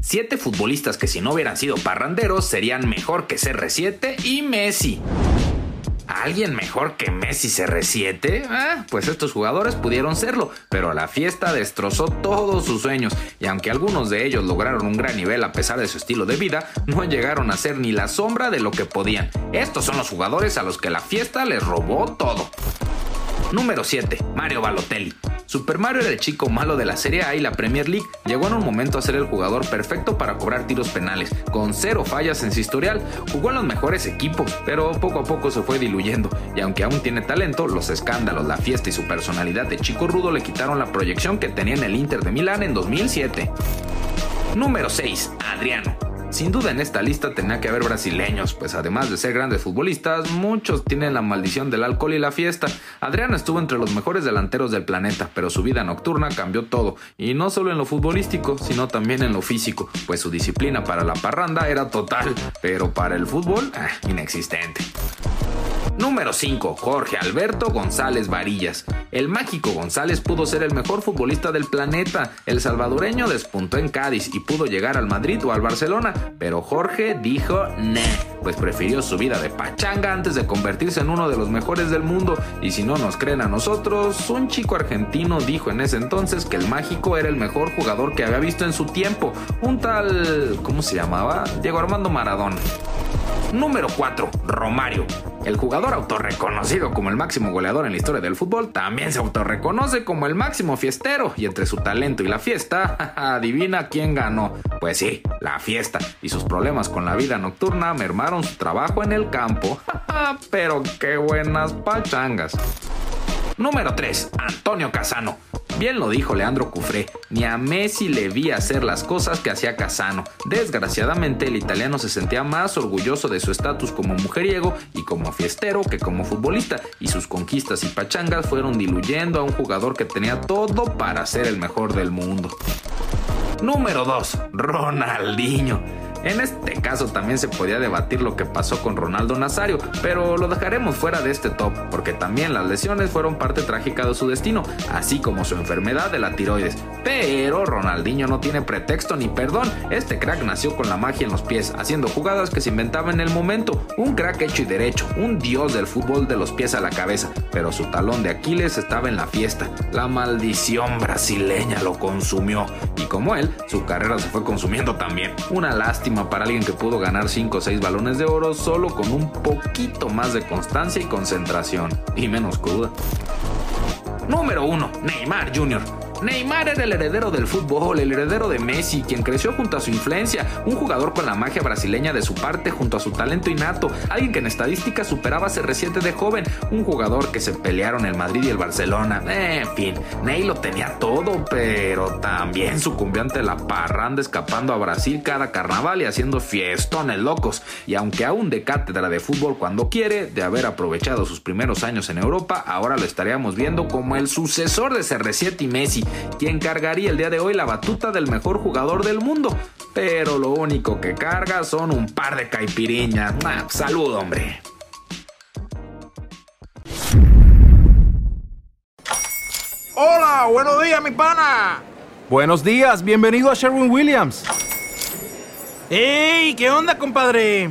Siete futbolistas que si no hubieran sido parranderos serían mejor que CR7 y Messi. ¿Alguien mejor que Messi CR7? Ah, pues estos jugadores pudieron serlo, pero la fiesta destrozó todos sus sueños y aunque algunos de ellos lograron un gran nivel a pesar de su estilo de vida, no llegaron a ser ni la sombra de lo que podían. Estos son los jugadores a los que la fiesta les robó todo. Número 7. Mario Balotelli. Super Mario era el chico malo de la Serie A y la Premier League. Llegó en un momento a ser el jugador perfecto para cobrar tiros penales, con cero fallas en su historial. Jugó en los mejores equipos, pero poco a poco se fue diluyendo. Y aunque aún tiene talento, los escándalos, la fiesta y su personalidad de chico rudo le quitaron la proyección que tenía en el Inter de Milán en 2007. Número 6. Adriano. Sin duda en esta lista tenía que haber brasileños, pues además de ser grandes futbolistas, muchos tienen la maldición del alcohol y la fiesta. Adriano estuvo entre los mejores delanteros del planeta, pero su vida nocturna cambió todo, y no solo en lo futbolístico, sino también en lo físico, pues su disciplina para la parranda era total, pero para el fútbol, eh, inexistente. Número 5. Jorge Alberto González Varillas. El mágico González pudo ser el mejor futbolista del planeta. El salvadoreño despuntó en Cádiz y pudo llegar al Madrid o al Barcelona, pero Jorge dijo ne, pues prefirió su vida de pachanga antes de convertirse en uno de los mejores del mundo. Y si no nos creen a nosotros, un chico argentino dijo en ese entonces que el mágico era el mejor jugador que había visto en su tiempo. Un tal... ¿cómo se llamaba? Diego Armando Maradona. Número 4. Romario. El jugador autorreconocido como el máximo goleador en la historia del fútbol también se autorreconoce como el máximo fiestero y entre su talento y la fiesta, adivina quién ganó. Pues sí, la fiesta y sus problemas con la vida nocturna mermaron su trabajo en el campo. Pero qué buenas pachangas. Número 3. Antonio Casano. Bien lo dijo Leandro Cufré, ni a Messi le vi hacer las cosas que hacía Casano. Desgraciadamente el italiano se sentía más orgulloso de su estatus como mujeriego y como fiestero que como futbolista, y sus conquistas y pachangas fueron diluyendo a un jugador que tenía todo para ser el mejor del mundo. Número 2. Ronaldinho. En este caso también se podía debatir lo que pasó con Ronaldo Nazario, pero lo dejaremos fuera de este top, porque también las lesiones fueron parte trágica de su destino, así como su enfermedad de la tiroides. Pero Ronaldinho no tiene pretexto ni perdón, este crack nació con la magia en los pies, haciendo jugadas que se inventaba en el momento, un crack hecho y derecho, un dios del fútbol de los pies a la cabeza, pero su talón de Aquiles estaba en la fiesta, la maldición brasileña lo consumió, y como él, su carrera se fue consumiendo también. Una lástima para alguien que pudo ganar 5 o 6 balones de oro solo con un poquito más de constancia y concentración, y menos cruda. Número 1. Neymar Jr. Neymar era el heredero del fútbol, el heredero de Messi, quien creció junto a su influencia, un jugador con la magia brasileña de su parte junto a su talento innato, alguien que en estadística superaba a CR7 de joven, un jugador que se pelearon el Madrid y el Barcelona. En fin, Ney lo tenía todo, pero también sucumbió ante la parranda escapando a Brasil cada carnaval y haciendo fiestones locos. Y aunque aún de cátedra de fútbol cuando quiere, de haber aprovechado sus primeros años en Europa, ahora lo estaríamos viendo como el sucesor de CR7 y Messi quien cargaría el día de hoy la batuta del mejor jugador del mundo. pero lo único que carga son un par de caipiriñas. salud, hombre. Hola, buenos días, mi pana. Buenos días, bienvenido a Sherwin Williams. ¡Ey! ¿Qué onda, compadre?